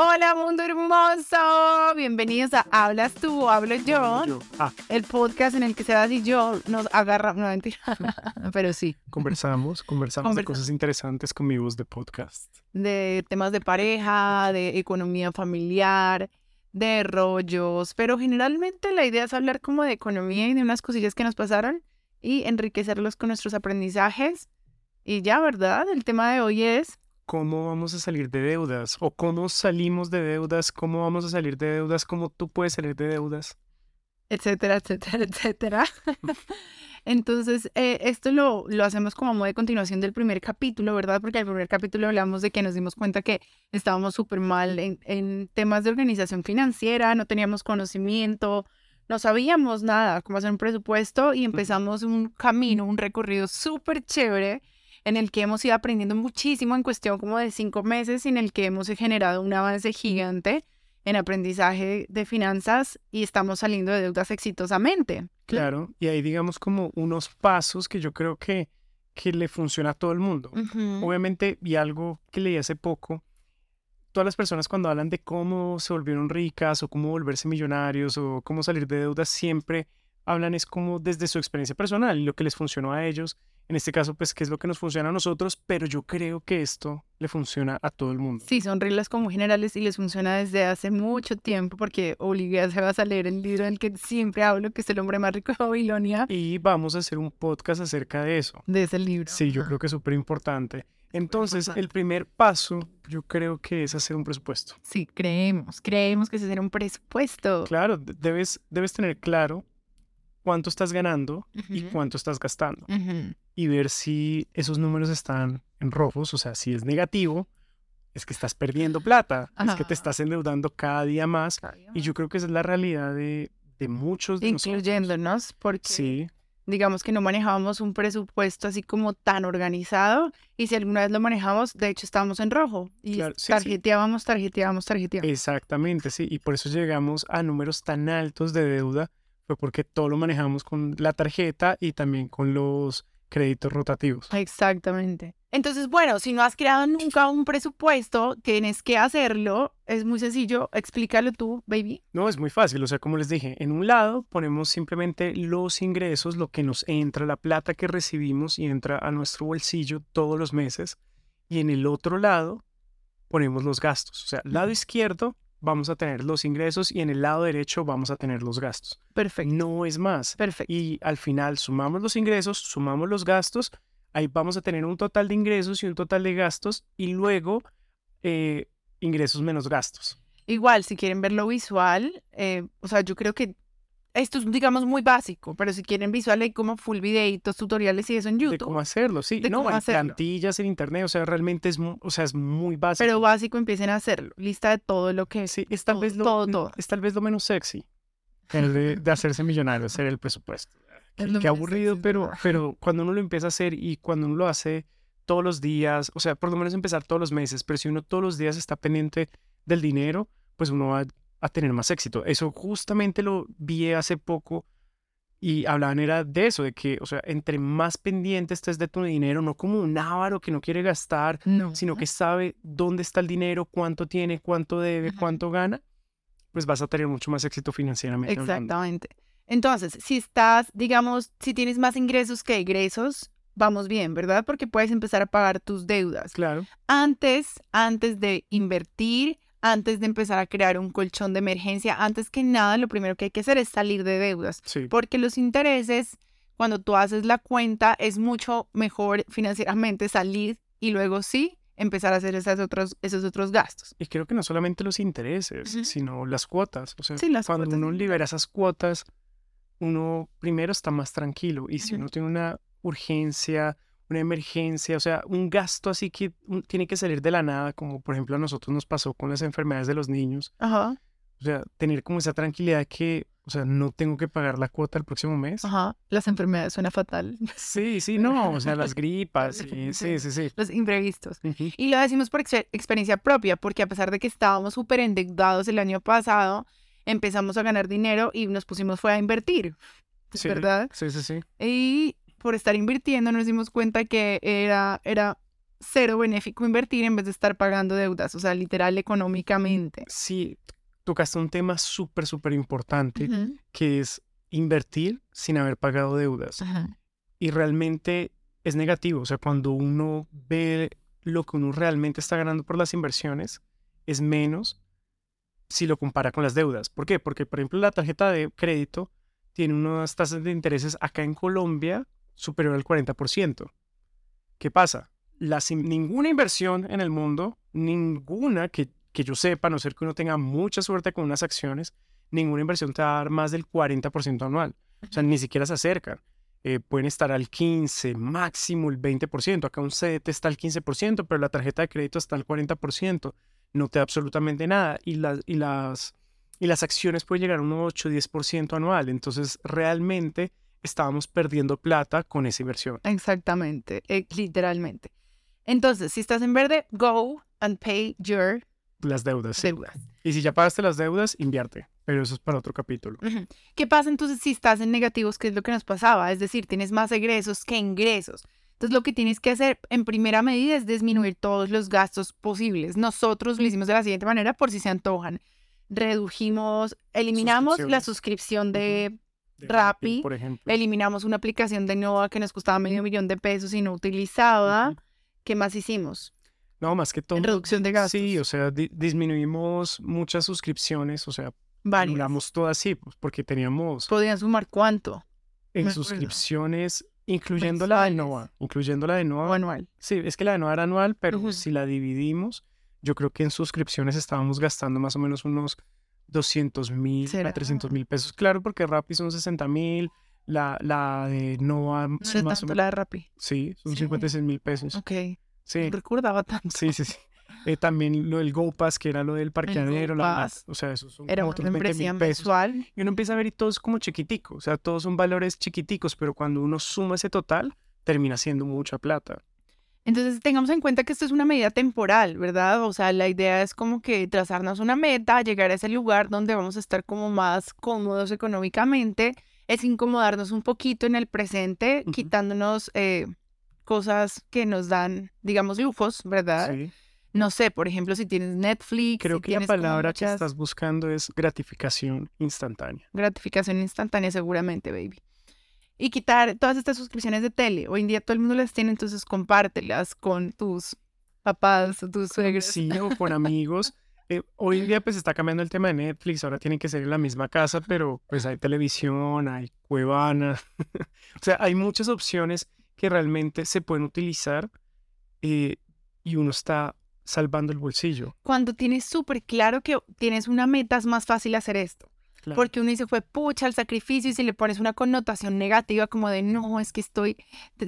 Hola mundo hermoso, bienvenidos a Hablas tú o hablo yo, Yo. Ah, el podcast en el que Sebas y yo nos agarramos, no mentira, pero sí, conversamos, conversamos de Conversa- cosas interesantes con mi voz de podcast. de temas de pareja, de economía familiar, de rollos, pero generalmente la idea es hablar como de economía y de unas cosillas que nos pasaron y enriquecerlos con nuestros aprendizajes. Y ya, ¿verdad? El tema de hoy es ¿Cómo vamos a salir de deudas? ¿O cómo salimos de deudas? ¿Cómo vamos a salir de deudas? ¿Cómo tú puedes salir de deudas? etcétera, etcétera, etcétera. Entonces, eh, esto lo, lo hacemos como modo de continuación del primer capítulo, ¿verdad? Porque al primer capítulo hablamos de que nos dimos cuenta que estábamos súper mal en, en temas de organización financiera, no teníamos conocimiento, no sabíamos nada, cómo hacer un presupuesto y empezamos un camino, un recorrido súper chévere en el que hemos ido aprendiendo muchísimo en cuestión como de cinco meses, en el que hemos generado un avance gigante en aprendizaje de finanzas y estamos saliendo de deudas exitosamente. Claro, y ahí digamos como unos pasos que yo creo que, que le funciona a todo el mundo. Obviamente, y algo que leí hace poco, todas las personas cuando hablan de cómo se volvieron ricas o cómo volverse millonarios o cómo salir de deudas, siempre hablan es como desde su experiencia personal lo que les funcionó a ellos. En este caso, pues, qué es lo que nos funciona a nosotros, pero yo creo que esto le funciona a todo el mundo. Sí, son reglas como generales y les funciona desde hace mucho tiempo porque Olivia se va a leer el libro del que siempre hablo, que es El hombre más rico de Babilonia, Y vamos a hacer un podcast acerca de eso. de ese libro. Sí, yo creo que es súper importante. Entonces, el primer paso, yo creo que es hacer un presupuesto. Sí, creemos, creemos que ese será un presupuesto. Claro, de- debes, debes tener claro cuánto estás ganando y Ujú. cuánto estás gastando. Ujú. Y ver si esos números están en rojos, o sea, si es negativo, es que estás perdiendo plata, es que te estás endeudando cada día más. Y yo creo que esa es la realidad de, de muchos de. Incluyéndonos, porque Sí, digamos que no manejábamos un presupuesto así como tan organizado y si alguna vez lo manejamos, de hecho estábamos en rojo y Claro, sí, sí. tarjeteábamos, tarjeteábamos, tarjeteábamos. exactamente, sí. Y por eso llegamos a números tan altos de deuda, fue porque todo lo manejamos con la tarjeta y también con los créditos rotativos. Exactamente. Entonces, bueno, si no has creado nunca un presupuesto, tienes que hacerlo. Es muy sencillo. Explícalo tú, baby. No, es muy fácil, o sea, como les dije, en un lado ponemos simplemente los ingresos, lo que nos entra, la plata que recibimos y entra a nuestro bolsillo todos los meses, y en el otro lado ponemos los gastos, o sea, lado izquierdo vamos a tener los ingresos y en el lado derecho vamos a tener los gastos. Perfecto. No es más. Perfecto. Y al final sumamos los ingresos, sumamos los gastos, ahí vamos a tener un total de ingresos y un total de gastos y luego eh, ingresos menos gastos. Igual, si quieren verlo visual, eh, o sea, yo creo que esto es, digamos, muy básico, pero si quieren visual hay como full videitos, tutoriales y eso en de YouTube. cómo hacerlo, sí. de no, cómo hay hacerlo. plantillas en internet, o sea, realmente es, o sea, es muy básico. Pero básico empiecen a hacerlo. Lista de todo lo que sí, es tal todo, vez lo, todo, todo. es tal vez lo menos sexy. El de, de hacerse millonario, hacer el presupuesto. Es Qué, aburrido, sexy, pero, pero cuando uno lo empieza a hacer y cuando uno lo hace todos los días, o sea, por lo menos empezar todos los meses, pero si uno todos los días está pendiente del dinero, pues uno va a tener más éxito. Eso justamente lo vi hace poco y hablaban era de eso, de que, o sea, entre más pendiente estés de tu dinero, no como un avaro que no quiere gastar, No. sino que sabe dónde está el dinero, cuánto tiene, cuánto debe, cuánto gana, pues vas a tener mucho más éxito financieramente. hablando. Exactamente. Entonces, si estás, digamos, si tienes más ingresos que egresos, vamos bien, ¿verdad? Porque puedes empezar a pagar tus deudas. Claro, Antes, antes de invertir, antes de empezar a crear un colchón de emergencia, antes que nada, lo primero que hay que hacer es salir de deudas. sí. Porque los intereses, cuando tú haces la cuenta, es mucho mejor financieramente salir y luego sí empezar a hacer esas otros, esos otros gastos. Y creo que no solamente los intereses, Ujú. sino las cuotas. O sea, Sí, las cuando cuotas uno libera esas cuotas, uno primero está más tranquilo. Y si Ujú. uno tiene una urgencia, una emergencia, o sea, un gasto así que tiene que salir de la nada, como por ejemplo a nosotros nos pasó con las enfermedades de los niños. Ajá, O sea, tener como esa tranquilidad que, o sea, no tengo que pagar la cuota el próximo mes. ajá. Las enfermedades suena fatal. Sí, sí, no, o sea, las gripas, sí, sí, sí, sí. Los imprevistos. Y lo decimos por exper- experiencia propia, porque a pesar de que estábamos súper endeudados el año pasado, empezamos a ganar dinero y nos pusimos fue a invertir, ¿es Sí, ¿verdad? Sí, sí, sí. Y por estar invirtiendo nos dimos cuenta que era, era cero benéfico invertir en vez de estar pagando deudas, o sea, literal económicamente. Sí, tocaste un tema súper, súper importante, que es invertir sin haber pagado deudas. Y realmente es negativo. O sea, cuando uno ve lo que uno realmente está ganando por las inversiones, es menos si lo compara con las deudas. ¿Por qué? Porque, por ejemplo, la tarjeta de crédito tiene unas tasas de intereses acá en Colombia superior al 40%. ¿Qué pasa? In- ninguna inversión en el mundo, ninguna que, que yo sepa, a no ser que uno tenga mucha suerte con unas acciones, ninguna inversión te va a dar más del 40% anual. O sea, ni siquiera se acercan. Eh, pueden estar al 15, máximo el 20%. Acá un CDT está al 15%, pero la tarjeta de crédito está al 40%. No te da absolutamente nada. Y, las y, las, y las acciones pueden llegar a un 8, 10% anual. Entonces, realmente estábamos perdiendo plata con esa inversión. Exactamente, eh, literalmente. Entonces, si estás en verde, go and pay your Las deudas. sí. deudas. Y si ya pagaste las deudas, invierte. Pero eso es para otro capítulo. ¿Qué pasa entonces si estás en negativos? ¿Qué es lo que nos pasaba? Es decir, tienes más egresos que ingresos. Entonces, lo que tienes que hacer en primera medida es disminuir todos los gastos posibles. Nosotros lo hicimos de la siguiente manera, por si se antojan. Redujimos, eliminamos la suscripción de, De Rappi, por ejemplo. eliminamos una aplicación de Nova que nos costaba medio millón de pesos y no utilizaba. ¿Qué más hicimos? No, más que todo. En reducción de gastos. Sí, o sea, di- disminuimos muchas suscripciones, o sea, Varias. logramos todas así, pues, porque teníamos Podían sumar cuánto en me acuerdo. suscripciones, incluyendo la de. Nova, incluyendo la de o Nova. anual. Sí, es que la de Nova era anual, pero si la dividimos, yo creo que en suscripciones estábamos gastando más o menos unos 200 mil a 300 mil pesos. Claro, porque Rappi son 60 mil, la, la de Nova No son es más o tanto menos, la de Rappi. sí, son Sí. 56 mil pesos. Ok. Sí, recordaba tanto. sí, sí, sí. Eh, también lo del GoPass, que era lo del parqueadero, la- o sea, esos son Era otros 20 membresía mil pesos. mensual. Y uno empieza a ver y todo es como chiquitico, o sea, todos son valores chiquiticos, pero cuando uno suma ese total, termina siendo mucha plata. Entonces tengamos en cuenta que esto es una medida temporal, ¿verdad? O sea, la idea es como que trazarnos una meta, llegar a ese lugar donde vamos a estar como más cómodos económicamente, es incomodarnos un poquito en el presente, quitándonos eh, cosas que nos dan, digamos, lujos, ¿verdad? Sí. No sé, por ejemplo, si tienes Netflix, Creo si que la palabra que estás buscando es gratificación instantánea. gratificación instantánea seguramente, baby. Y quitar todas estas suscripciones de tele. Hoy en día todo el mundo las tiene, entonces compártelas con tus papás tus suegros. Sí, o con amigos. Eh, hoy en día pues está cambiando el tema de Netflix, ahora tienen que ser en la misma casa, pero pues hay televisión, hay Cuevana, o sea, hay muchas opciones que realmente se pueden utilizar eh, y uno está salvando el bolsillo. Cuando tienes súper claro que tienes una meta, es más fácil hacer esto. Claro. Porque uno dice, fue pucha el sacrificio y si le pones una connotación negativa como de, no, es que estoy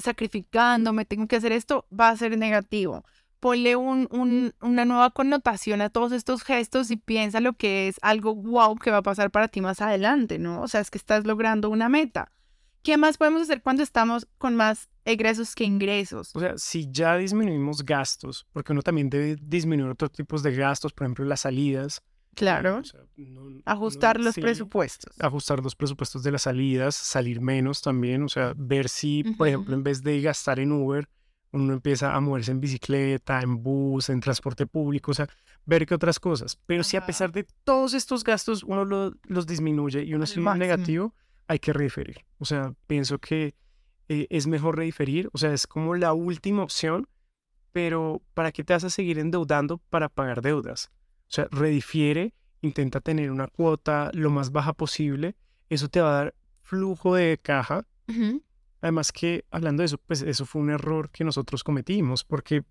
sacrificando, me tengo que hacer esto, va a ser negativo. Ponle un, un- una nueva connotación a todos estos gestos y piensa lo que es algo wow que va a pasar para ti más adelante, ¿no? O sea, es que estás logrando una meta. ¿Qué más podemos hacer cuando estamos con más egresos que ingresos? O sea, si ya disminuimos gastos, porque uno también debe disminuir otros tipos de gastos, por ejemplo, las salidas. Claro, o sea, no- ajustar no- los sí, presupuestos. Ajustar los presupuestos de las salidas, salir menos también, o sea, ver si, por ejemplo, Ujú. en vez de gastar en Uber, uno empieza a moverse en bicicleta, en bus, en transporte público, o sea, ver qué otras cosas. Pero si a Ajá. pesar de todos estos gastos uno lo- los disminuye y uno es máximo. negativo, hay que referir. O sea, pienso que eh, es mejor rediferir, o sea, es como la última opción, pero ¿para qué te vas a seguir endeudando para pagar deudas? O sea, redifiere, intenta tener una cuota lo más baja posible, eso te va a dar flujo de caja. Además que, hablando de eso, pues eso fue un error que nosotros cometimos, porque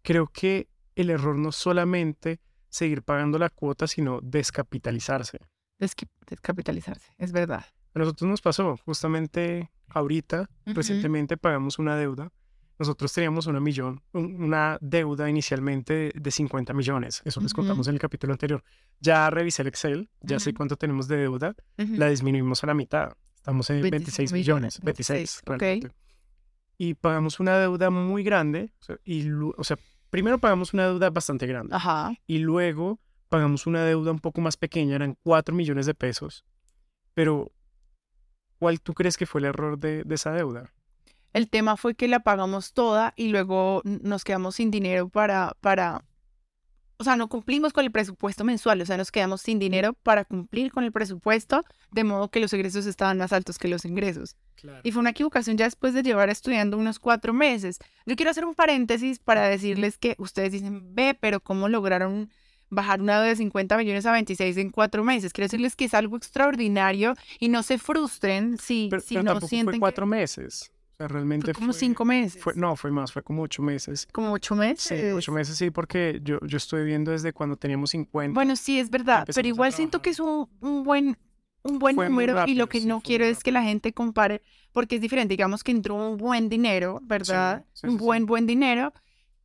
creo que el error no es solamente seguir pagando la cuota, sino descapitalizarse. Descapitalizarse, es verdad. A nosotros nos pasó, justamente ahorita, recientemente pagamos una deuda. Nosotros teníamos una millón, un- una deuda inicialmente de, de 50 millones. Eso les Ujú. contamos en el capítulo anterior. Ya revisé el Excel, ya sé Ujú. cuánto tenemos de deuda. Ujú. La disminuimos a la mitad. Estamos en 26 millones, 26, 26, ok. realmente. Y pagamos una deuda muy grande. O sea, y, o sea, primero pagamos una deuda bastante grande. Ajá. Y luego pagamos una deuda un poco más pequeña, eran 4 millones de pesos. Pero, ¿cuál tú crees que fue el error de, de esa deuda? El tema fue que la pagamos toda y luego nos quedamos sin dinero para, para, o sea, no cumplimos con el presupuesto mensual, o sea, nos quedamos sin dinero para cumplir con el presupuesto, de modo que los egresos estaban más altos que los ingresos. Y fue una equivocación ya después de llevar estudiando unos cuatro meses. Yo quiero hacer un paréntesis para decirles que ustedes dicen, ve, pero ¿cómo lograron bajar una de 50 millones a 26 en cuatro meses? Quiero decirles que es algo extraordinario y no se frustren si, si no sienten fue cuatro meses. O sea, realmente fue como cinco meses. Fue, no, fue más, fue como ocho meses. ¿Como ocho meses? Sí, ocho meses, sí, porque yo, yo estoy viendo desde cuando teníamos 50. Bueno, sí, es verdad, pero igual siento que es un, un buen, un buen número y lo que no quiero es que la gente compare, porque es diferente, digamos que entró un buen dinero, ¿verdad? un buen, buen dinero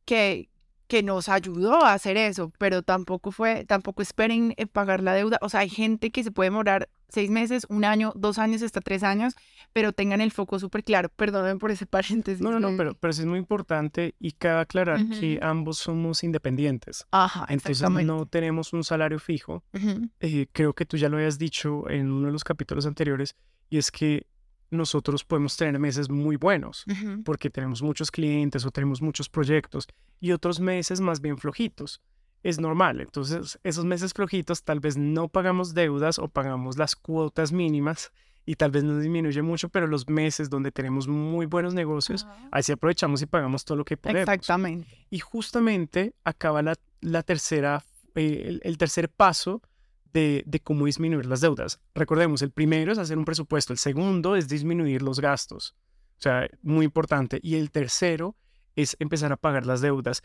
que, que nos ayudó a hacer eso, pero tampoco fue, tampoco esperen eh, pagar la deuda. O sea, hay gente que se puede demorar seis meses, un año, dos años, hasta tres años, pero tengan el foco súper claro. Perdonen por ese paréntesis. No, no, no, pero, pero sí es muy importante y cabe aclarar que ambos somos independientes. Ajá, Entonces no tenemos un salario fijo. Eh, creo que tú ya lo habías dicho en uno de los capítulos anteriores, y es que nosotros podemos tener meses muy buenos porque tenemos muchos clientes o tenemos muchos proyectos y otros meses más bien flojitos. Es normal. Entonces, esos meses flojitos tal vez no pagamos deudas o pagamos las cuotas mínimas y tal vez no disminuye mucho, pero los meses donde tenemos muy buenos negocios, ahí sí aprovechamos y pagamos todo lo que podemos. Exactamente. Y justamente acaba la, la tercera, eh, el tercer paso de, cómo disminuir las deudas. Recordemos, el primero es hacer un presupuesto, el segundo es disminuir los gastos, o sea, muy importante, y el tercero es empezar a pagar las deudas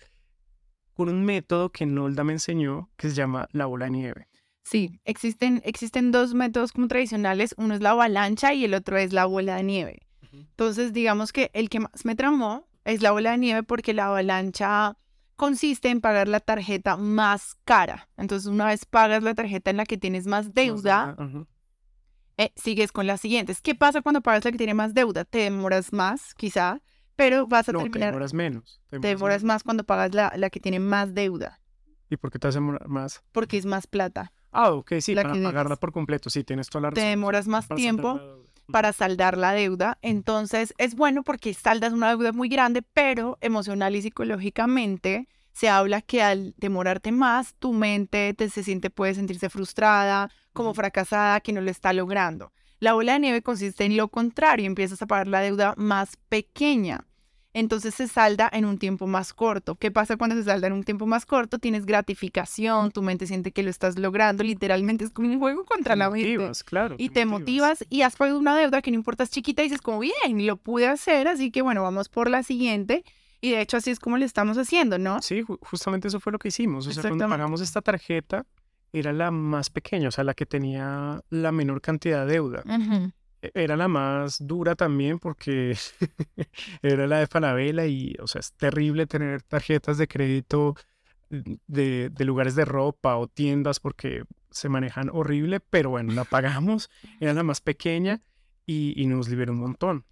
con un método que Nolda me enseñó que se llama la bola de nieve. Sí, existen, existen dos métodos como tradicionales, uno es la avalancha y el otro es la bola de nieve. Entonces, digamos que el que más me tramó es la bola de nieve porque la avalancha consiste en pagar la tarjeta más cara. Entonces, una vez pagas la tarjeta en la que tienes más deuda, eh, sigues con las siguientes. ¿Qué pasa cuando pagas la que tiene más deuda? Te demoras más, quizá, pero vas a no, terminar. Te demoras menos. Te demoras, más. cuando pagas la, la, que tiene más deuda. ¿Y por qué te vas a demorar más? Porque es más plata. Ah, ok, sí, para pagarla por completo, sí, tienes toda la razón. Te demoras más tiempo para saldar la deuda. Entonces es bueno porque saldas una deuda muy grande, pero emocional y psicológicamente se habla que al demorarte más, tu mente te, se siente, puede sentirse frustrada, como fracasada, que no lo está logrando. La bola de nieve consiste en lo contrario, empiezas a pagar la deuda más pequeña. Entonces se salda en un tiempo más corto. ¿Qué pasa cuando se salda en un tiempo más corto? Tienes gratificación, tu mente siente que lo estás logrando. Literalmente es como un juego contra la mente. Claro, y te, motivas. y has pagado una deuda que no importa es chiquita y dices como bien, lo pude hacer, así que bueno, vamos por la siguiente. Y de hecho así es como lo estamos haciendo, ¿no? Sí, justamente eso fue lo que hicimos. O sea, cuando pagamos esta tarjeta, era la más pequeña, o sea, la que tenía la menor cantidad de deuda. Era la más dura también porque era la de Falabella y, o sea, es terrible tener tarjetas de crédito de, de, lugares de ropa o tiendas porque se manejan horrible, pero bueno, la pagamos, era la más pequeña y, y nos liberó un montón.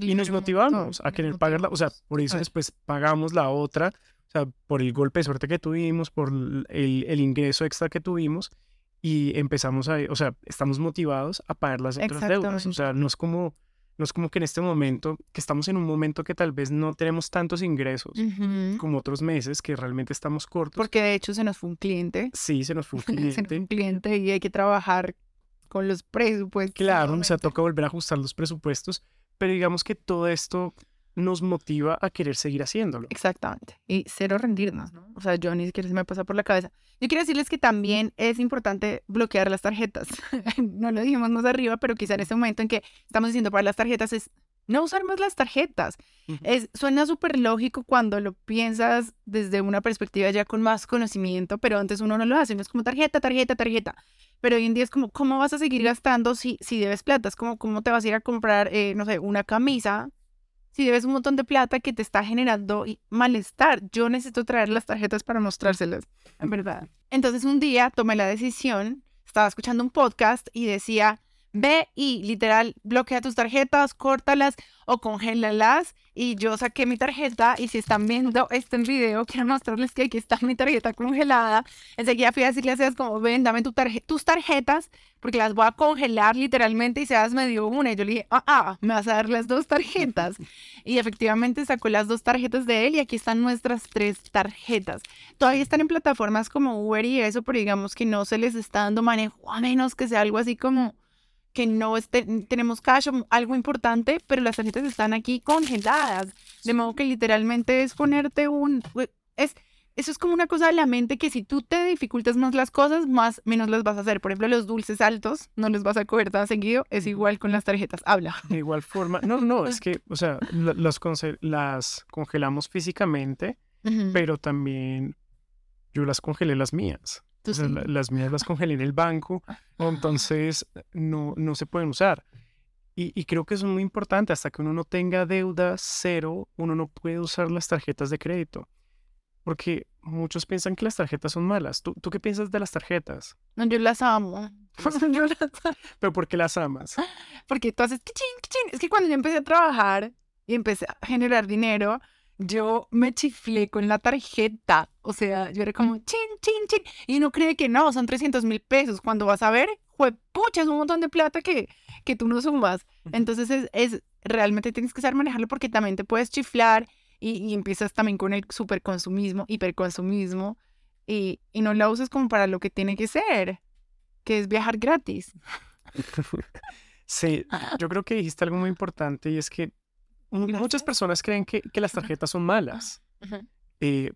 y nos motivamos a querer pagarla, o sea, por eso después pagamos la otra, o sea, por el golpe de suerte que tuvimos, por el, el ingreso extra que tuvimos y empezamos a, o sea, estamos motivados a pagar las otras deudas. O sea, no es como, no es como que en este momento, que estamos en un momento que tal vez no tenemos tantos ingresos como otros meses, que realmente estamos cortos. Porque de hecho se nos fue un cliente. Sí, se nos fue un cliente. se nos fue un cliente y hay que trabajar con los presupuestos. Claro, o sea, toca volver a ajustar los presupuestos, pero digamos que todo esto nos motiva a querer seguir haciéndolo. Exactamente. Y cero rendirnos, ¿no? O sea, yo ni siquiera se me pasa por la cabeza. Yo quiero decirles que también es importante bloquear las tarjetas. no lo dijimos más arriba, pero quizá en este momento en que estamos diciendo para las tarjetas es no usar más las tarjetas. es, suena súper lógico cuando lo piensas desde una perspectiva ya con más conocimiento, pero antes uno no lo hace. No es como tarjeta, tarjeta, tarjeta. Pero hoy en día es como, ¿cómo vas a seguir gastando si, si debes plata? Es como, ¿cómo te vas a ir a comprar, eh, no sé, una camisa si debes un montón de plata que te está generando malestar. Yo necesito traer las tarjetas para mostrárselas, en verdad. Entonces un día tomé la decisión, estaba escuchando un podcast y decía, ve y literal bloquea tus tarjetas, córtalas o congélalas. Y yo saqué mi tarjeta y si están viendo este video, quiero mostrarles que aquí está mi tarjeta congelada. Enseguida fui a decirle a Sebas como, ven, dame tu tus tarjetas porque las voy a congelar literalmente y Sebas me dio una y yo le dije, ah, ah, me vas a dar las dos tarjetas. y efectivamente sacó las dos tarjetas de él y aquí están nuestras tres tarjetas. Todavía están en plataformas como Uber y eso, pero digamos que no se les está dando manejo a menos que sea algo así como que no esté, tenemos cash o algo importante, pero las tarjetas están aquí congeladas. De modo que literalmente es ponerte un... Es, eso es como una cosa de la mente que si tú te dificultas más las cosas, más menos las vas a hacer. Por ejemplo, los dulces altos no los vas a coger tan seguido. Es igual con las tarjetas. Habla. De igual forma. No, no, es que, o sea, las, las congelamos físicamente, pero también yo las congelé las mías las mías las congelé en el banco, entonces no, no se pueden usar. Y, y, creo que es muy importante, hasta que uno no tenga deuda cero, uno no puede usar las tarjetas de crédito. Porque muchos piensan que las tarjetas son malas. ¿Tú, tú qué piensas de las tarjetas? No, yo las amo. yo las... ¿Pero por qué las amas? Porque tú haces... Es que cuando yo empecé a trabajar y empecé a generar dinero, yo me chiflé con la tarjeta. O sea, yo era como chin, chin, chin. Y uno cree que no, son 300 mil pesos. Cuando vas a ver, pucha, es un montón de plata que, que tú no sumas. Entonces, es, es, realmente tienes que saber manejarlo porque también te puedes chiflar y, y empiezas también con el superconsumismo, hiperconsumismo. Y, y no la uses como para lo que tiene que ser, que es viajar gratis. Sí, yo creo que dijiste algo muy importante y es que Muchas personas creen que, las tarjetas son malas, eh,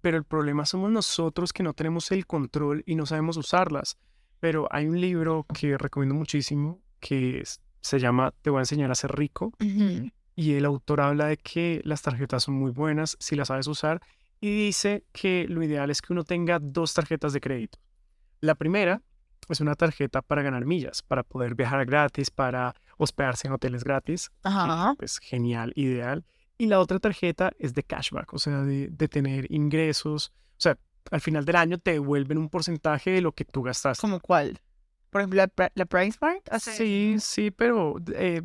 pero el problema somos nosotros que no tenemos el control y no sabemos usarlas. Pero hay un libro que recomiendo muchísimo que se llama Te voy a enseñar a ser rico. Y el autor habla de que las tarjetas son muy buenas si las sabes usar y dice que lo ideal es que uno tenga dos tarjetas de crédito. La primera es una tarjeta para ganar millas, para poder viajar gratis, para hospedarse en hoteles gratis. Ajá. Pues genial, ideal. Y la otra tarjeta es de cashback, o sea, de, tener ingresos. O sea, al final del año te devuelven un porcentaje de lo que tú gastaste. ¿Como cuál? Por ejemplo, la, la PriceMart. Sí, sí, pero eh,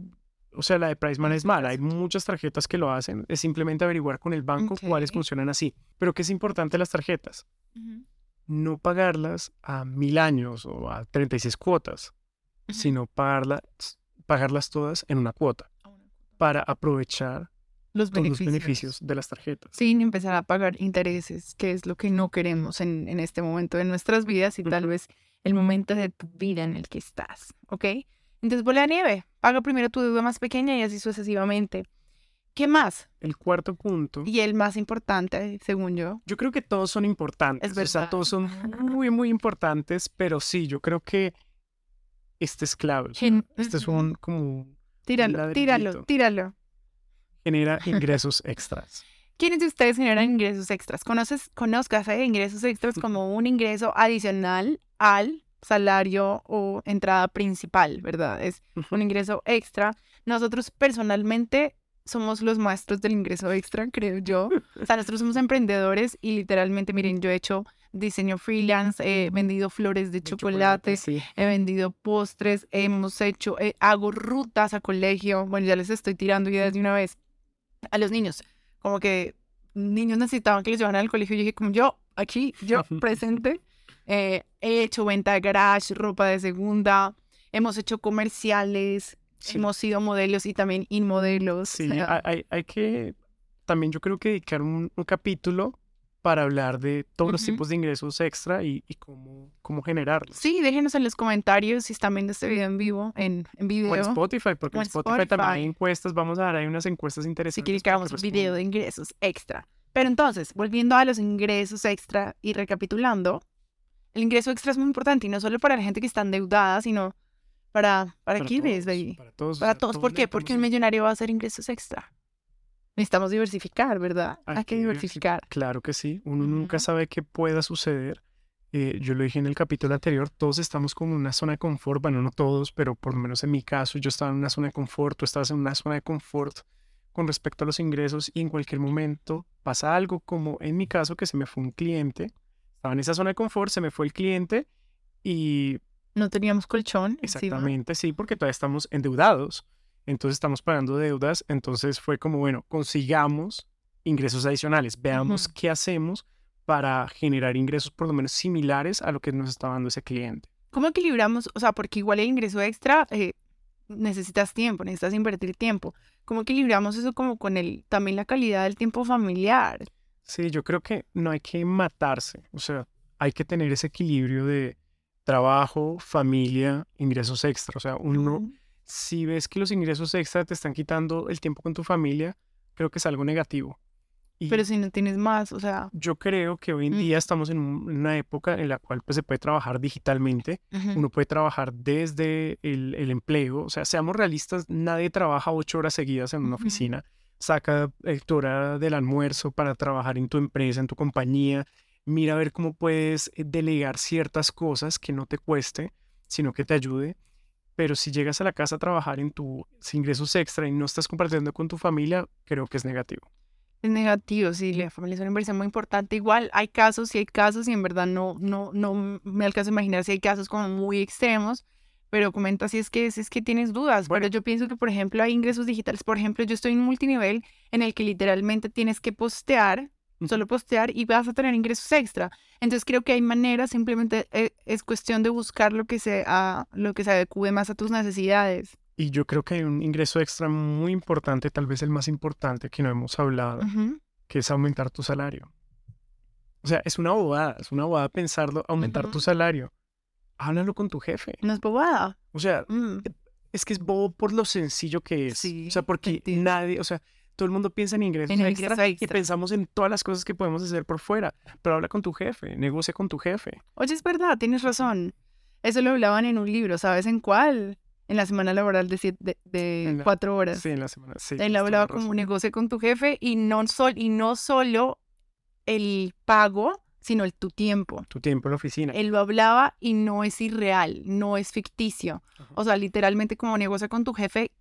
o sea, la de PriceMart es mala. Hay muchas tarjetas que lo hacen. Es simplemente averiguar con el banco cuáles funcionan así. Pero ¿qué es importante las tarjetas? No pagarlas a mil años o a 36 cuotas, sino pagarlas pagarlas todas en una cuota para aprovechar los beneficios. de las tarjetas. Sin empezar a pagar intereses, que es lo que no queremos en, en este momento de nuestras vidas y tal vez el momento de tu vida en el que estás, ¿ok? Entonces, bola nieve, paga primero tu deuda más pequeña y así sucesivamente. ¿Qué más? El cuarto punto. Y el más importante, según yo. Yo creo que todos son importantes. Es verdad. O sea, todos son muy, muy importantes, pero sí, yo creo que este es clave. Este es un como... Tíralo, tíralo, tíralo. Genera ingresos extras. ¿Quiénes de ustedes generan ingresos extras? ¿Conoces, conozcas eh, ingresos extras como un ingreso adicional al salario o entrada principal, ¿verdad? Es un ingreso extra. Nosotros personalmente somos los maestros del ingreso extra, creo yo. O sea, nosotros somos emprendedores y literalmente, miren, yo he hecho diseño freelance, he vendido flores de, chocolate, he vendido postres, hemos hecho, eh, hago rutas a colegio. Bueno, ya les estoy tirando ideas de una vez a los niños. Como que niños necesitaban que les llevaran al colegio y dije, como yo, aquí, yo presente. Eh, he hecho venta de garage, ropa de segunda, hemos hecho comerciales, hemos sido modelos y también inmodelos. Sí, hay, hay, que también yo creo que dedicar un, un capítulo para hablar de todos los tipos de ingresos extra y, cómo, cómo generarlos. Sí, déjenos en los comentarios si están viendo este video en vivo, en, en video. O en Spotify, porque en Spotify, también hay encuestas, vamos a dar ahí unas encuestas interesantes. Si quieren que hagamos un video de ingresos extra. Pero entonces, volviendo a los ingresos extra y recapitulando, el ingreso extra es muy importante y no solo para la gente que está endeudada, sino para, para, para quiénes, Para todos. Para todos. ¿Por qué? Porque un millonario va a hacer ingresos extra. Necesitamos diversificar, ¿verdad? Hay, que diversificar. Claro que sí. Uno nunca sabe qué pueda suceder. Eh, yo lo dije en el capítulo anterior, todos estamos como en una zona de confort, bueno, no todos, pero por lo menos en mi caso, yo estaba en una zona de confort, tú estabas en una zona de confort con respecto a los ingresos y en cualquier momento pasa algo como en mi caso que se me fue un cliente, estaba en esa zona de confort, se me fue el cliente y No teníamos colchón. encima. Exactamente, sí, porque todavía estamos endeudados. Entonces estamos pagando deudas. Entonces fue como, bueno, consigamos ingresos adicionales. Veamos Ujú. qué hacemos para generar ingresos por lo menos similares a lo que nos está dando ese cliente. ¿Cómo equilibramos? O sea, porque igual el ingreso extra eh, necesitas tiempo, necesitas invertir tiempo. ¿Cómo equilibramos eso como con el también la calidad del tiempo familiar? Sí, yo creo que no hay que matarse. O sea, hay que tener ese equilibrio de trabajo, familia, ingresos extra. O sea, uno, Ujú. Si ves que los ingresos extra te están quitando el tiempo con tu familia, creo que es algo negativo. Y Pero si no tienes más, o sea, yo creo que hoy en Mm. día estamos en un- una época en la cual pues, se puede trabajar digitalmente. Uno puede trabajar desde el, el empleo. O sea, seamos realistas, nadie trabaja ocho horas seguidas en una oficina. Saca eh, tu hora del almuerzo para trabajar en tu empresa, en tu compañía. Mira a ver cómo puedes eh, delegar ciertas cosas que no te cueste, sino que te ayude. Pero si llegas a la casa a trabajar en tus ingresos extra y no estás compartiendo con tu familia, creo que es negativo. es negativo, sí, la familia es una inversión muy importante. Igual hay casos, sí hay casos, y en verdad no, no, no me alcanzo a imaginar si hay casos como muy extremos, pero comenta si es que, si es que tienes dudas. Bueno. Pero yo pienso que, por ejemplo, hay ingresos digitales. Por ejemplo, yo estoy en un multinivel en el que literalmente tienes que postear. Solo postear y vas a tener ingresos extra. Entonces creo que hay maneras, simplemente eh, es cuestión de buscar lo que se, a- lo que se adecue más a tus necesidades. Y yo creo que hay un ingreso extra muy importante, tal vez el más importante que no hemos hablado, Ujú. que es aumentar tu salario. O sea, es una bobada, es una bobada pensarlo, aumentar tu Ujú. salario. Háblalo con tu jefe. No es bobada. O sea, Mm. es que es bobo por lo sencillo que es. Sí, o sea, porque nadie, o sea, todo el mundo piensa en ingresos En el extra, ingreso y extra. pensamos en todas las cosas que podemos hacer por fuera. Pero habla con tu jefe, negocia con tu jefe. Oye, es verdad, tienes razón. Eso lo hablaban en un libro, ¿sabes en cuál? En la semana laboral de, siete- de, de la- cuatro horas. Sí, en la semana. Sí, Él hablaba la como razón. negocio con tu jefe y no, sol, y no solo el pago, sino el tu tiempo. Tu tiempo en la oficina. Él lo hablaba y no es irreal, no es ficticio. Ajá. O sea, literalmente como negocia con tu jefe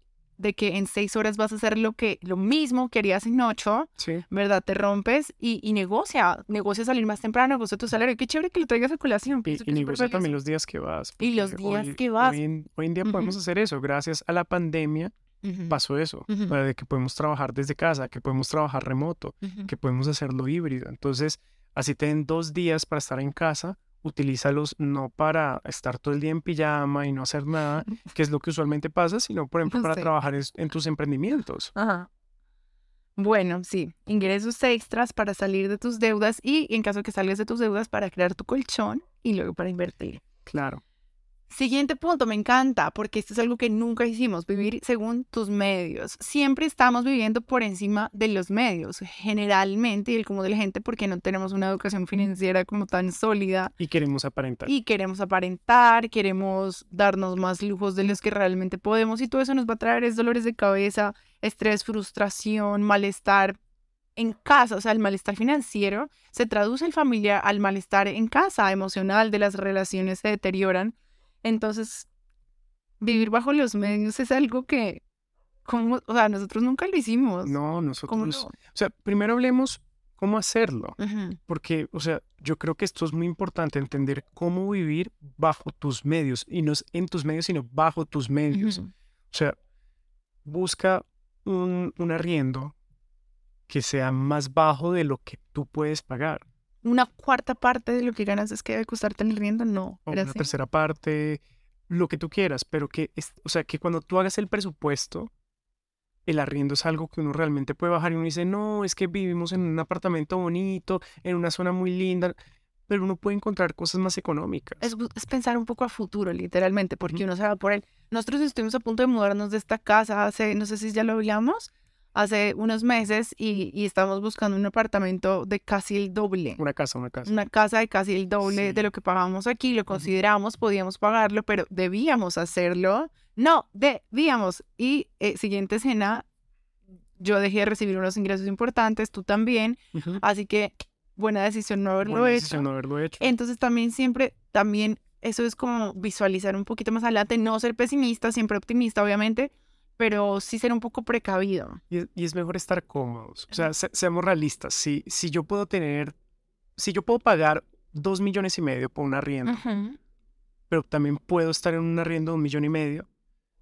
de que en seis horas vas a hacer lo que lo mismo que harías en ocho, Sí. ¿verdad? Te rompes y, y negocia, negocia salir más temprano, negocia tu salario. Qué chévere que lo traigas a colación. Y, y negocia también los días que vas. Y los días hoy- que vas. Hoy en, hoy en día podemos hacer eso. Gracias a la pandemia Ujú, pasó eso. De que podemos trabajar desde casa, que podemos trabajar remoto, que podemos hacerlo híbrido. Entonces, así te den dos días para estar en casa, utilízalos no para estar todo el día en pijama y no hacer nada, que es lo que usualmente pasa, sino, por ejemplo, para Sí. trabajar en tus emprendimientos. Ajá. Bueno, sí, ingresos extras para salir de tus deudas y en caso que salgas de tus deudas para crear tu colchón y luego para invertir. Claro. Siguiente punto, me encanta, porque esto es algo que nunca hicimos, vivir según tus medios. Siempre estamos viviendo por encima de los medios, generalmente, y el común de la gente, porque no tenemos una educación financiera como tan sólida Y queremos aparentar. y queremos aparentar, queremos darnos más lujos de los que realmente podemos y todo eso nos va a traer es dolores de cabeza, estrés, frustración, malestar en casa, o sea, el malestar financiero se traduce el familiar al malestar en casa, emocional, de las relaciones se deterioran. Entonces, vivir bajo los medios es algo que, como, o sea, nosotros nunca lo hicimos. No, ¿Cómo nosotros... no? O sea, primero hablemos cómo hacerlo. Porque, o sea, yo creo que esto es muy importante, entender cómo vivir bajo tus medios. Y no es en tus medios, sino bajo tus medios. O sea, busca un, un arriendo que sea más bajo de lo que tú puedes pagar. Una cuarta parte de lo que ganas es que debe costarte el riendo, no. O ¿era una así? tercera parte, lo que tú quieras, pero que, es- o sea, que cuando tú hagas el presupuesto, el arriendo es algo que uno realmente puede bajar y uno dice, no, es que vivimos en un apartamento bonito, en una zona muy linda, pero uno puede encontrar cosas más económicas. Es, es pensar un poco a futuro, literalmente, porque uno se va por él. Nosotros estuvimos a punto de mudarnos de esta casa hace, no sé si ya lo hablamos, hace unos meses y, y estábamos buscando un apartamento de casi el doble. Una casa, una casa. Una casa de casi el doble Sí. de lo que pagábamos aquí, lo consideramos, podíamos pagarlo, pero debíamos hacerlo. No, debíamos. Y eh, siguiente escena, yo dejé de recibir unos ingresos importantes, tú también, así que buena decisión no haberlo Buena hecho. decisión no haberlo hecho. Entonces también siempre, también eso es como visualizar un poquito más adelante, no ser pesimista, siempre optimista, obviamente, pero sí ser un poco precavido. Y es, y es mejor estar cómodos. O sea, se- seamos realistas. Si, si yo puedo tener, si yo puedo pagar dos millones y medio por un arriendo, pero también puedo estar en un arriendo de un millón y medio,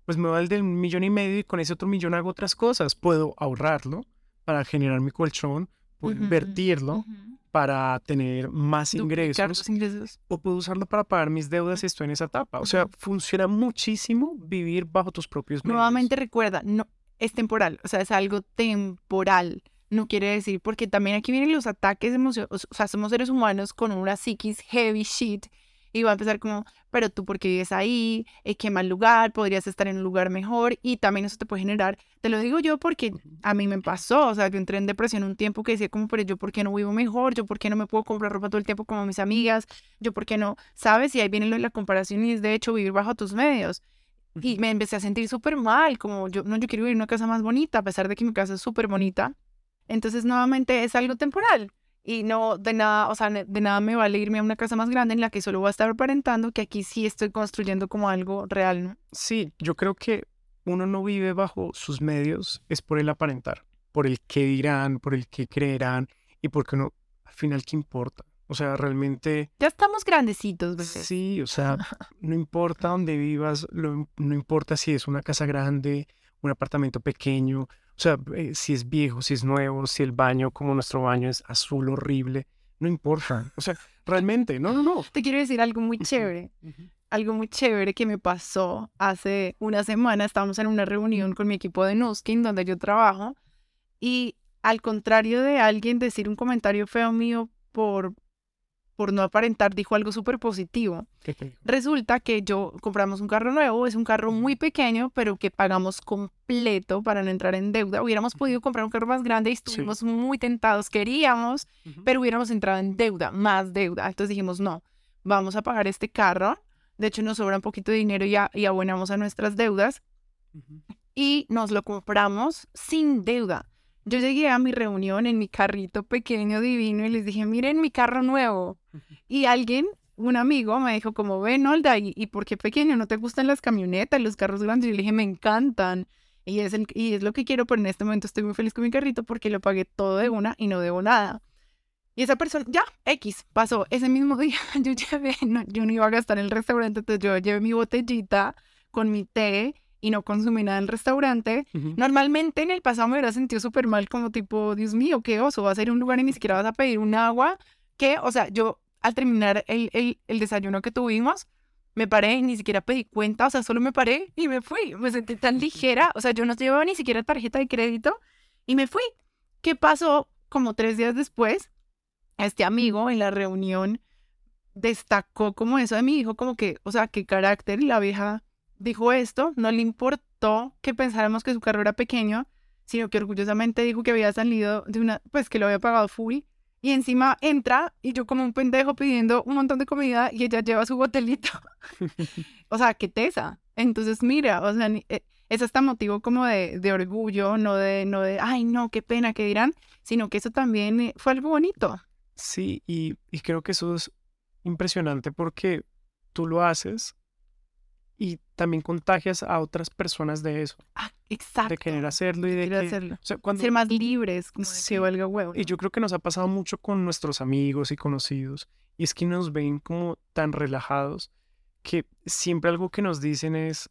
pues me voy al de un millón y medio y con ese otro millón hago otras cosas. Puedo ahorrarlo para generar mi colchón, puedo invertirlo para tener más ingresos, ingresos, o puedo usarlo para pagar mis deudas si estoy en esa etapa. O sea, funciona muchísimo vivir bajo tus propios medios. Nuevamente recuerda, no es temporal, o sea, es algo temporal. No quiere decir, porque también aquí vienen los ataques emocionales, o sea, somos seres humanos con una psiquis heavy shit y va a empezar como, pero tú porque vives ahí, eh, qué mal lugar, podrías estar en un lugar mejor y también eso te puede generar, te lo digo yo porque a mí me pasó, o sea, yo entré en depresión un tiempo que decía como, pero yo por qué no vivo mejor, yo por qué no me puedo comprar ropa todo el tiempo como mis amigas, yo por qué no, ¿sabes? Y ahí viene lo de la comparación y es de hecho vivir bajo tus medios. Y me empecé a sentir súper mal, como yo, no, yo quiero vivir en una casa más bonita, a pesar de que mi casa es súper bonita. Entonces, nuevamente, es algo temporal y no de nada, o sea, de nada me vale irme a una casa más grande en la que solo voy a estar aparentando que aquí sí estoy construyendo como algo real, ¿no? Sí, yo creo que uno no vive bajo sus medios es por el aparentar, por el qué dirán, por el qué creerán y porque uno, al final, ¿qué importa? O sea, realmente... Ya estamos grandecitos, ¿ves? Sí, o sea, no importa dónde vivas, no importa si es una casa grande, un apartamento pequeño, o sea, eh, si es viejo, si es nuevo, si el baño como nuestro baño es azul horrible, no importa. O sea, realmente, no, no, no. Te quiero decir algo muy chévere. Algo muy chévere que me pasó hace una semana. Estábamos en una reunión con mi equipo de Nuskin, donde yo trabajo. Y al contrario de alguien decir un comentario feo mío por por no aparentar, dijo algo súper positivo. Resulta que yo compramos un carro nuevo, es un carro muy pequeño, pero que pagamos completo para no entrar en deuda. Hubiéramos podido comprar un carro más grande y estuvimos muy tentados, queríamos, pero hubiéramos entrado en deuda, más deuda. Entonces dijimos, no, vamos a pagar este carro. De hecho, nos sobra un poquito de dinero y, y abonamos a nuestras deudas. Y nos lo compramos sin deuda. Yo llegué a mi reunión en mi carrito pequeño, divino, y les dije, miren mi carro nuevo. Y alguien, un amigo, me dijo como, ven, Olda, ¿y, por qué pequeño? ¿No te gustan las camionetas, los carros grandes? Y yo le dije, me encantan. Y es, el, y es lo que quiero, pero en este momento estoy muy feliz con mi carrito porque lo pagué todo de una y no debo nada. Y esa persona, ya, X, pasó. Ese mismo día yo llevé, no, yo no iba a gastar en el restaurante, entonces yo llevé mi botellita con mi té y no consumí nada en el restaurante. Normalmente en el pasado me hubiera sentido súper mal, como tipo, Dios mío, qué oso, vas a ir a un lugar y ni siquiera vas a pedir un agua. Que, o sea, yo al terminar el, el, el desayuno que tuvimos, me paré y ni siquiera pedí cuenta, o sea, solo me paré y me fui. Me sentí tan ligera, o sea, yo no llevaba ni siquiera tarjeta de crédito y me fui. ¿Qué pasó? Como tres días después, este amigo en la reunión destacó como eso de mi hijo, como que, o sea, qué carácter, y la vieja dijo esto, no le importó que pensáramos que su carro era pequeño, sino que orgullosamente dijo que había salido de una, pues que lo había pagado full. Y encima entra y yo como un pendejo pidiendo un montón de comida y ella lleva su botelito. o sea, qué tesa. Entonces, mira, o sea, eh, es hasta motivo como de, de, orgullo, no de, no de, ay, no, qué pena que dirán, sino que eso también eh, fue algo bonito. Sí, y, y creo que eso es impresionante porque tú lo haces y también contagias a otras personas de eso. Ah, exacto. De querer hacerlo y de, querer hacerlo. Ser más libres, como sí. valga huevo. Y yo creo que nos ha pasado mucho con nuestros amigos y conocidos. Y es que nos ven como tan relajados que siempre algo que nos dicen es,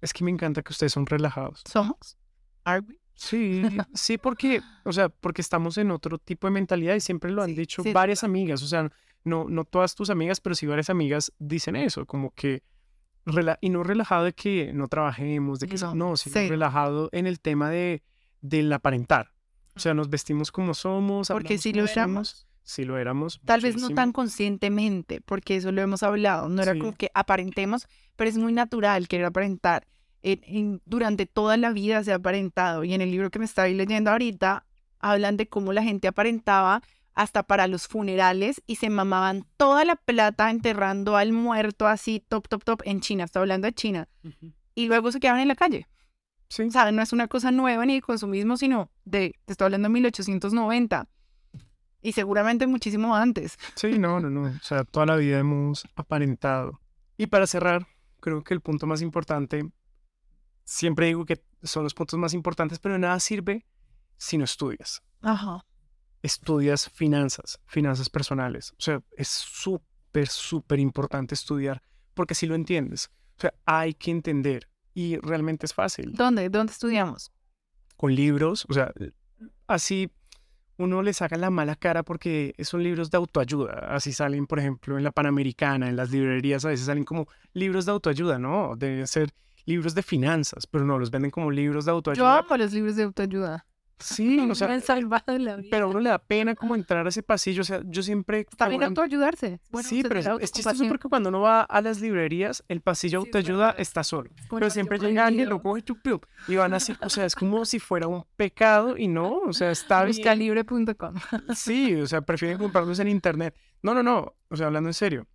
es que me encanta que ustedes son relajados. ¿Somos? ¿Are Sí, sí, porque, o sea, porque estamos en otro tipo de mentalidad y siempre lo han dicho varias amigas, o sea, no, no todas tus amigas, pero sí varias amigas dicen eso, como que y no relajado de que no trabajemos, de que no, no sino relajado en el tema de del aparentar. O sea, nos vestimos como somos. Porque si lo éramos. Si lo éramos. Tal vez no tan conscientemente, porque eso lo hemos hablado. No era como que aparentemos, pero es muy natural querer aparentar. durante toda la vida se ha aparentado. Y en el libro que me estaba leyendo ahorita, hablan de cómo la gente aparentaba hasta para los funerales y se mamaban toda la plata enterrando al muerto así, top, top, top, en China, está hablando de China. Y luego se quedaban en la calle. Sí. O sea, no es una cosa nueva ni de consumismo, sino de, te estoy hablando de 1890. Y seguramente muchísimo antes. Sí, no, no, no. O sea, toda la vida hemos aparentado. Y para cerrar, creo que el punto más importante, siempre digo que son los puntos más importantes, pero nada sirve si no estudias. Ajá estudias finanzas, finanzas personales. O sea, es súper, súper importante estudiar porque si lo entiendes. O sea, hay que entender y realmente es fácil. ¿Dónde? ¿Dónde estudiamos? Con libros, o sea, así uno le saca la mala cara porque son libros de autoayuda. Así salen, por ejemplo, en la Panamericana, en las librerías, a veces salen como libros de autoayuda, ¿no? Deben ser libros de finanzas, pero no, los venden como libros de Yo autoayuda. amo los libros de autoayuda. Sí, o Me sea, han salvado la vida. pero a uno le da pena como entrar a ese pasillo. O sea, yo siempre... Está bien bueno, autoayudarse. Bueno, sí, pero es, es chistoso porque cuando uno va a las librerías, el pasillo Sí, autoayuda está solo. Pero siempre llega alguien, lo coge chup, y van así, o sea, es como si fuera un pecado y no, o sea, está bien. Buscalibre.com. Sí, o sea, prefieren comprarlos en internet. No, no, no, o sea, hablando en serio.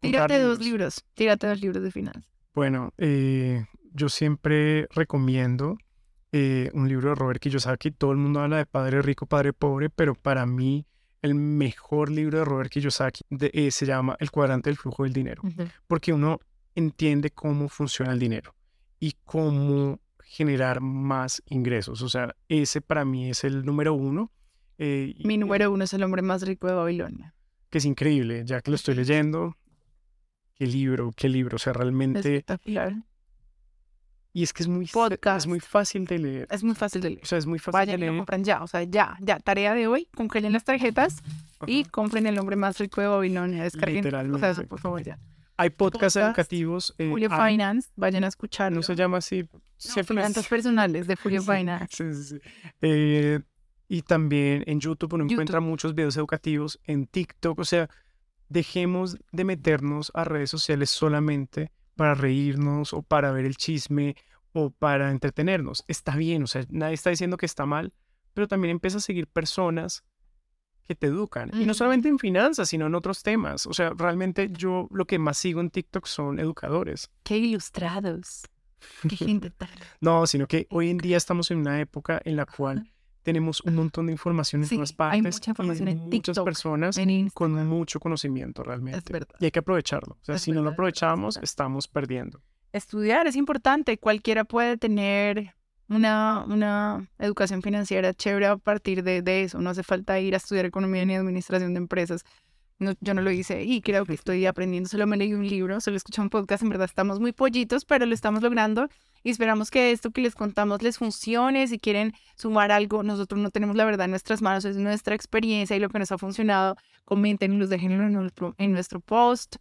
Tírate dos libros. Tírate dos libros de finanzas. Bueno, eh, yo siempre recomiendo eh, un libro de Robert Kiyosaki. Todo el mundo habla de Padre Rico, Padre Pobre, pero para mí el mejor libro de Robert Kiyosaki de- eh, se llama El cuadrante del flujo del dinero. porque uno entiende cómo funciona el dinero y cómo generar más ingresos. O sea, ese para mí es el número uno. eh, Mi número uno es el hombre más rico de Babilonia. Que es increíble, ya que lo estoy leyendo. Qué libro, qué libro. O sea, realmente... Espectacular. Y es que es muy, Podcast. es muy fácil de leer. Es muy fácil de leer. O sea, es muy fácil Vayan de y lo leer. compran ya. O sea, ya, ya. Tarea de hoy. Congelen las tarjetas y compren el hombre más rico de Babilonia. Descarguen. O sea, Literalmente. por favor, ya. Hay podcasts podcast, educativos. eh, Julio hay- Finance. Vayan a escucharlo. no se llama así. No, finanzas personales de Julio Sí, Finance. sí, sí, sí. Eh, y también en YouTube uno YouTube. encuentra muchos videos educativos, en TikTok, o sea, dejemos de meternos a redes sociales solamente para reírnos o para ver el chisme o para entretenernos. Está bien, o sea, nadie está diciendo que está mal, pero también empieza a seguir personas que te educan. Y no solamente en finanzas, sino en otros temas. O sea, realmente yo lo que más sigo en TikTok son educadores. Qué ilustrados. Qué gente tan. No, sino que hoy en día estamos en una época en la cual tenemos un montón de información en Sí, todas hay partes. mucha información y en muchas TikTok, personas En con mucho conocimiento realmente. verdad. Y hay que aprovecharlo. O sea, Es si no lo es aprovechamos, estamos perdiendo. Estudiar es importante. Cualquiera puede tener una, una educación financiera chévere a partir de, de eso. No hace falta ir a estudiar economía ni administración de empresas. No, yo no lo hice y creo que estoy aprendiendo. Solo me leí un libro, solo escuché un podcast. En verdad estamos muy pollitos, pero lo estamos logrando y esperamos que esto que les contamos les funcione. Si quieren sumar algo, nosotros no tenemos la verdad en nuestras manos, es nuestra experiencia y lo que nos ha funcionado. Comenten, déjenlo en nuestro, en nuestro post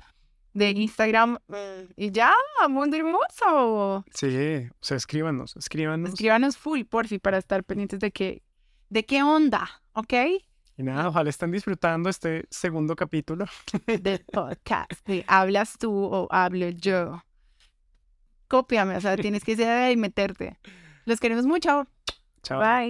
de Instagram. Mm, Y ya, mundo hermoso. Sí, o sea, escríbanos, escríbanos. Escríbanos full, porfi, para estar pendientes de qué, de qué onda, ¿ok? Y nada, ojalá estén disfrutando este segundo capítulo. Del podcast. hablas tú o hablo yo. Cópiame, o sea, tienes que ahí y meterte. Los queremos mucho. Chao. Bye.